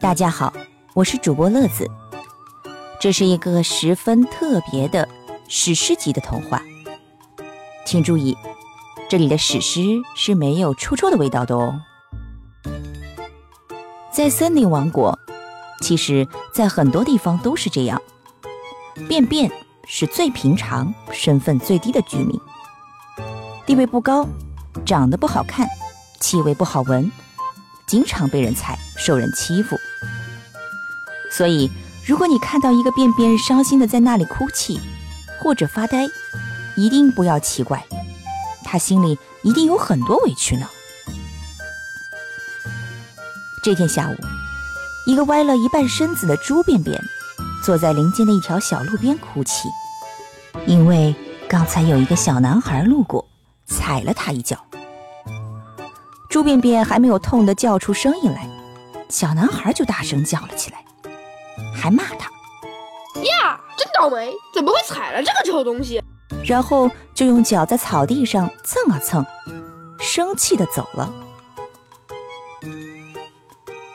大家好，我是主播乐子。这是一个十分特别的史诗级的童话，请注意，这里的史诗是没有臭臭的味道的哦。在森林王国，其实，在很多地方都是这样，便便是最平常、身份最低的居民，地位不高，长得不好看，气味不好闻，经常被人踩，受人欺负。所以，如果你看到一个便便伤心的在那里哭泣，或者发呆，一定不要奇怪，他心里一定有很多委屈呢。这天下午，一个歪了一半身子的猪便便坐在林间的一条小路边哭泣，因为刚才有一个小男孩路过，踩了他一脚。猪便便还没有痛的叫出声音来，小男孩就大声叫了起来，还骂他：“呀，真倒霉，怎么会踩了这个臭东西？”然后就用脚在草地上蹭啊蹭，生气的走了。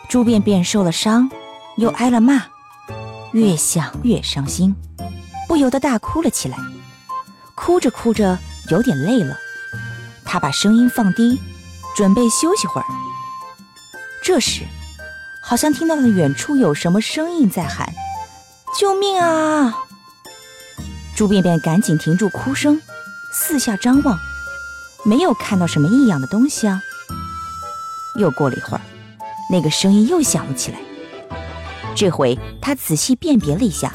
猪便便受了伤，又挨了骂，越想越伤心，不由得大哭了起来。哭着哭着有点累了，他把声音放低，准备休息会儿。这时，好像听到了远处有什么声音在喊：“救命啊！”猪便便赶紧停住哭声，四下张望，没有看到什么异样的东西啊。又过了一会儿。那个声音又响了起来。这回他仔细辨别了一下，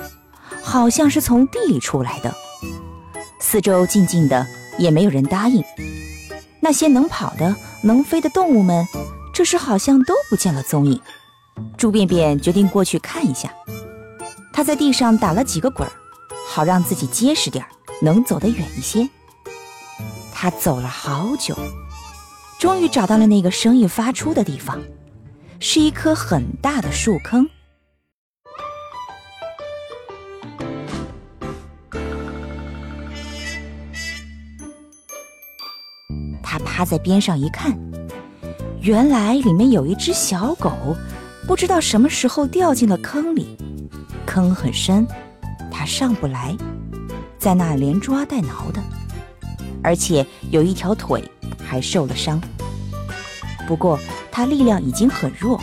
好像是从地里出来的。四周静静的，也没有人答应。那些能跑的、能飞的动物们，这时好像都不见了踪影。猪便便决定过去看一下。他在地上打了几个滚儿，好让自己结实点儿，能走得远一些。他走了好久，终于找到了那个声音发出的地方。是一棵很大的树坑，趴在边上一看，原来里面有一只小狗，不知道什么时候掉进了坑里。坑很深，它上不来，在那连抓带挠的，而且有一条腿还受了伤。不过。它力量已经很弱，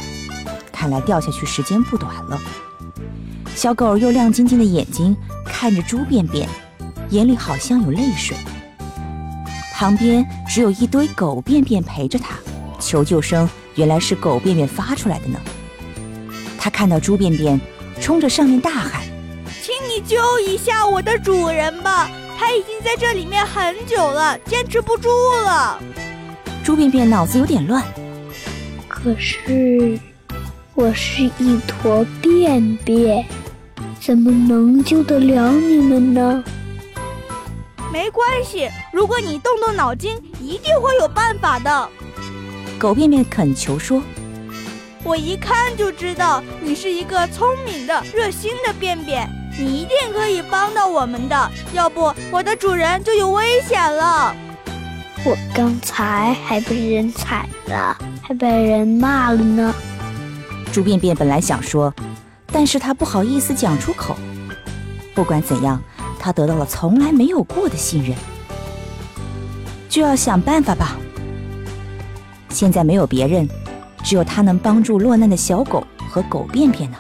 看来掉下去时间不短了。小狗又亮晶晶的眼睛看着猪便便，眼里好像有泪水。旁边只有一堆狗便便陪着他，求救声原来是狗便便发出来的呢。他看到猪便便，冲着上面大喊：“请你救一下我的主人吧，他已经在这里面很久了，坚持不住了。”猪便便脑子有点乱。可是，我是一坨便便，怎么能救得了你们呢？没关系，如果你动动脑筋，一定会有办法的。狗便便恳求说：“我一看就知道你是一个聪明的、热心的便便，你一定可以帮到我们的。要不，我的主人就有危险了。我刚才还被人踩了。”还被人骂了呢。猪便便本来想说，但是他不好意思讲出口。不管怎样，他得到了从来没有过的信任，就要想办法吧。现在没有别人，只有他能帮助落难的小狗和狗便便呢。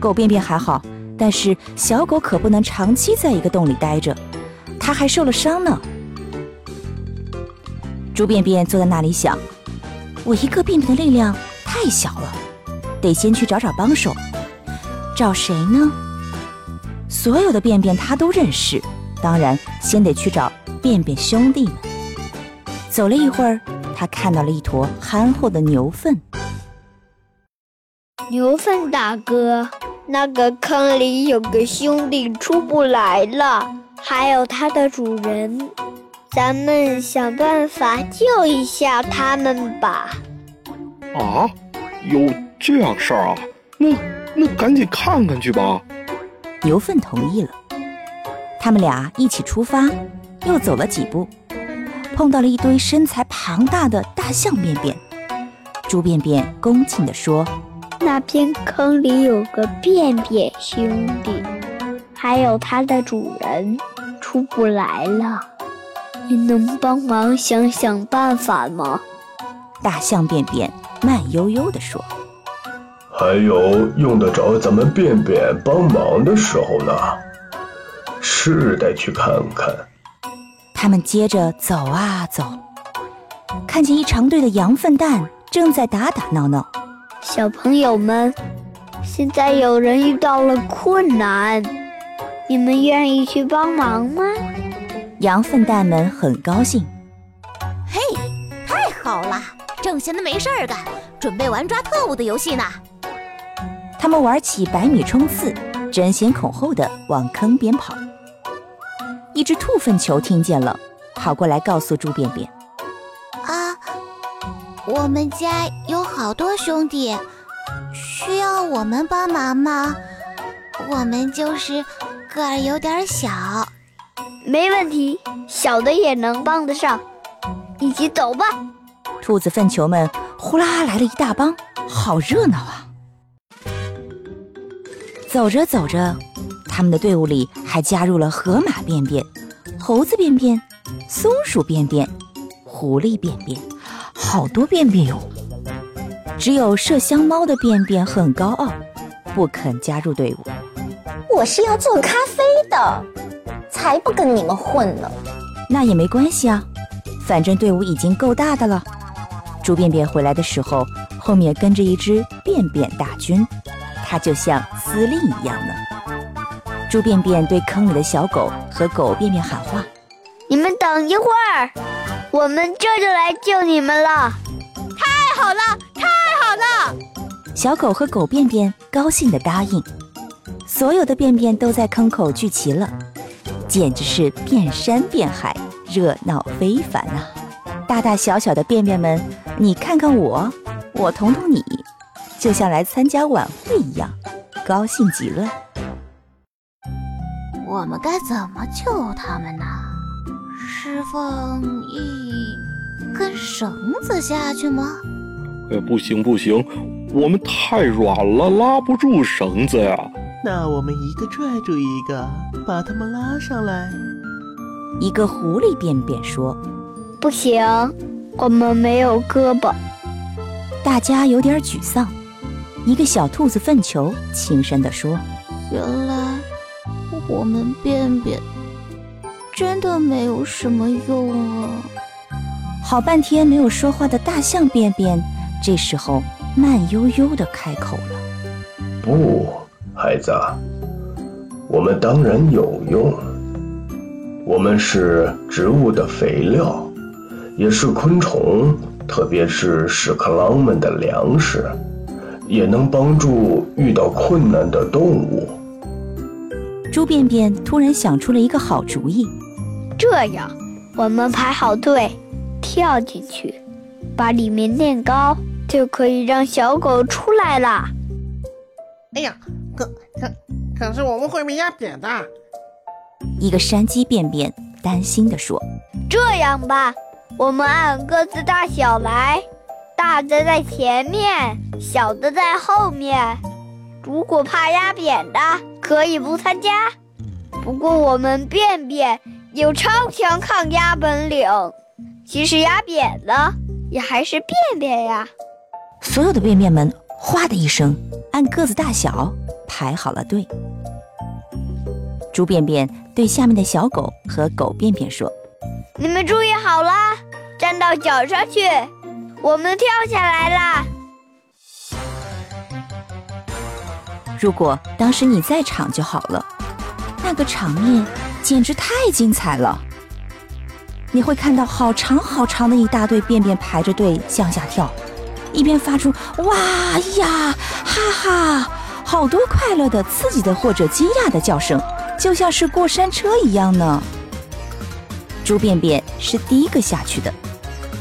狗便便还好，但是小狗可不能长期在一个洞里待着，它还受了伤呢。猪便便坐在那里想。我一个便便的力量太小了，得先去找找帮手。找谁呢？所有的便便他都认识，当然先得去找便便兄弟们。走了一会儿，他看到了一坨憨厚的牛粪。牛粪大哥，那个坑里有个兄弟出不来了，还有他的主人。咱们想办法救一下他们吧。啊，有这样事儿啊？那那赶紧看看去吧。牛粪同意了。他们俩一起出发，又走了几步，碰到了一堆身材庞大的大象便便。猪便便恭敬地说：“那边坑里有个便便兄弟，还有它的主人，出不来了。你能帮忙想想办法吗？”大象便便慢悠悠地说：“还有用得着咱们便便帮忙的时候呢，是得去看看。”他们接着走啊走，看见一长队的羊粪蛋。正在打打闹闹，小朋友们，现在有人遇到了困难，你们愿意去帮忙吗？羊粪蛋们很高兴。嘿，太好了，正闲的没事儿干，准备玩抓特务的游戏呢。他们玩起百米冲刺，争先恐后的往坑边跑。一只兔粪球听见了，跑过来告诉猪便便。啊我们家有好多兄弟，需要我们帮忙吗？我们就是个儿有点小，没问题，小的也能帮得上。一起走吧！兔子粪球们呼啦来了一大帮，好热闹啊！走着走着，他们的队伍里还加入了河马便便、猴子便便、松鼠便便、狐狸便便。好多便便哟，只有麝香猫的便便很高傲，不肯加入队伍。我是要做咖啡的，才不跟你们混呢。那也没关系啊，反正队伍已经够大的了。猪便便回来的时候，后面跟着一支便便大军，他就像司令一样呢。猪便便对坑里的小狗和狗便便喊话：“你们等一会儿。”我们这就来救你们了！太好了，太好了！小狗和狗便便高兴地答应。所有的便便都在坑口聚齐了，简直是遍山遍海，热闹非凡啊！大大小小的便便们，你看看我，我捅捅你，就像来参加晚会一样，高兴极了。我们该怎么救他们呢？释放一根绳子下去吗？呃，不行不行，我们太软了，拉不住绳子呀。那我们一个拽住一个，把他们拉上来。一个狐狸便便说：“不行，我们没有胳膊。”大家有点沮丧。一个小兔子粪球轻声地说：“原来我们便便。”真的没有什么用啊！好半天没有说话的大象便便，这时候慢悠悠的开口了：“不，孩子，我们当然有用。我们是植物的肥料，也是昆虫，特别是屎壳郎们的粮食，也能帮助遇到困难的动物。”猪便便突然想出了一个好主意。这样，我们排好队，跳进去，把里面垫高，就可以让小狗出来了。哎呀，可可可是我们会被压扁的。一个山鸡便便担心地说：“这样吧，我们按个子大小来，大的在前面，小的在后面。如果怕压扁的，可以不参加。不过我们便便。”有超强抗压本领，即使压扁了，也还是便便呀！所有的便便们哗的一声，按个子大小排好了队。猪便便对下面的小狗和狗便便说：“你们注意好啦，站到脚上去，我们跳下来啦！”如果当时你在场就好了，那个场面。简直太精彩了！你会看到好长好长的一大队便便排着队向下跳，一边发出“哇呀哈哈”，好多快乐的、刺激的或者惊讶的叫声，就像是过山车一样呢。猪便便是第一个下去的，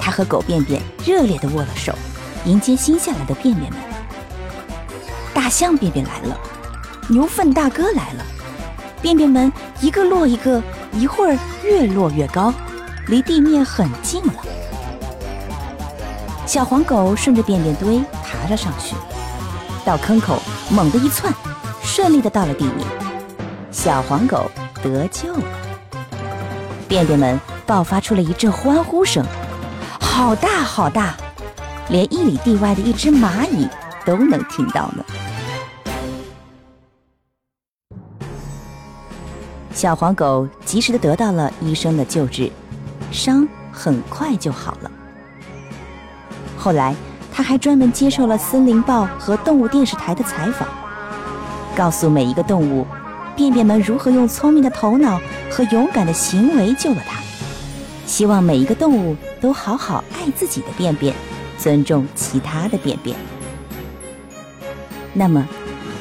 他和狗便便热烈地握了手，迎接新下来的便便们。大象便便来了，牛粪大哥来了。便便们一个落一个，一会儿越落越高，离地面很近了。小黄狗顺着便便堆爬了上去，到坑口猛地一窜，顺利的到了地面。小黄狗得救了，便便们爆发出了一阵欢呼声，好大好大，连一里地外的一只蚂蚁都能听到呢。小黄狗及时的得到了医生的救治，伤很快就好了。后来，他还专门接受了《森林报》和动物电视台的采访，告诉每一个动物，便便们如何用聪明的头脑和勇敢的行为救了它。希望每一个动物都好好爱自己的便便，尊重其他的便便。那么，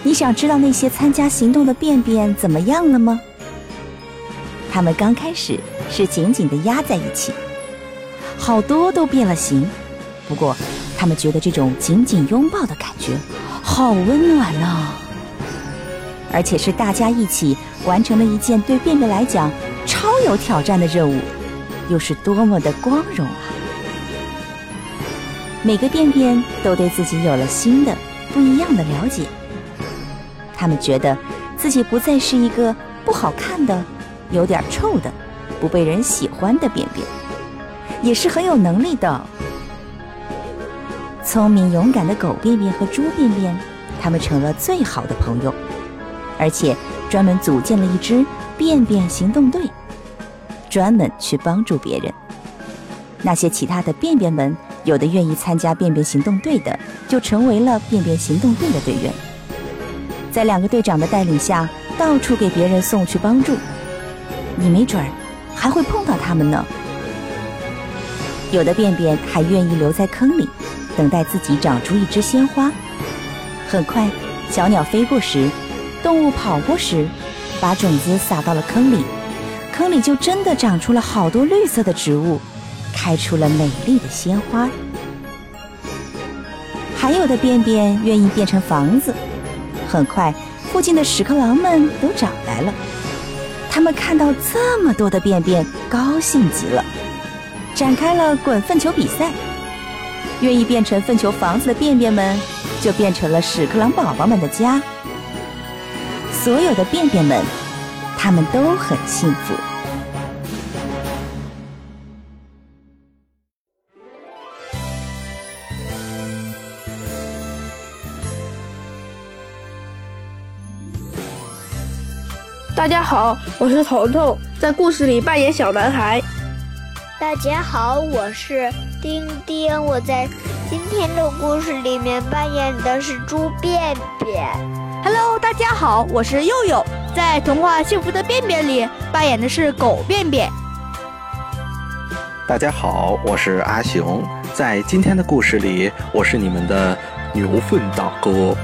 你想知道那些参加行动的便便怎么样了吗？他们刚开始是紧紧地压在一起，好多都变了形。不过，他们觉得这种紧紧拥抱的感觉好温暖呢，而且是大家一起完成了一件对便便来讲超有挑战的任务，又是多么的光荣啊！每个便便都对自己有了新的、不一样的了解，他们觉得自己不再是一个不好看的、有点臭的、不被人喜欢的便便，也是很有能力的。聪明勇敢的狗便便和猪便便，他们成了最好的朋友，而且专门组建了一支便便行动队，专门去帮助别人。那些其他的便便们，有的愿意参加便便行动队的，就成为了便便行动队的队员，在两个队长的带领下，到处给别人送去帮助。你没准儿还会碰到他们呢。有的便便还愿意留在坑里。等待自己长出一枝鲜花。很快，小鸟飞过时，动物跑过时，把种子撒到了坑里，坑里就真的长出了好多绿色的植物，开出了美丽的鲜花。还有的便便愿意变成房子。很快，附近的屎壳郎们都找来了，他们看到这么多的便便，高兴极了，展开了滚粪球比赛。愿意变成粪球房子的便便们，就变成了屎壳郎宝宝们的家。所有的便便们，他们都很幸福。大家好，我是彤彤，在故事里扮演小男孩。大家好，我是丁丁，我在今天的故事里面扮演的是猪便便。Hello，大家好，我是佑佑，在童话《幸福的便便》里扮演的是狗便便。大家好，我是阿雄，在今天的故事里，我是你们的牛粪大哥。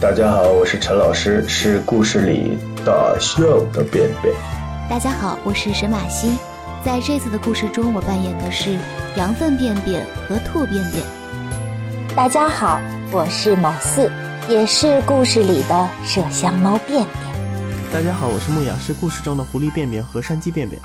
大家好，我是陈老师，是故事里大象的便便。大家好，我是沈马西。在这次的故事中，我扮演的是羊粪便便和兔便便。大家好，我是某四，也是故事里的麝香猫便便。大家好，我是牧雅，是故事中的狐狸便便和山鸡便便。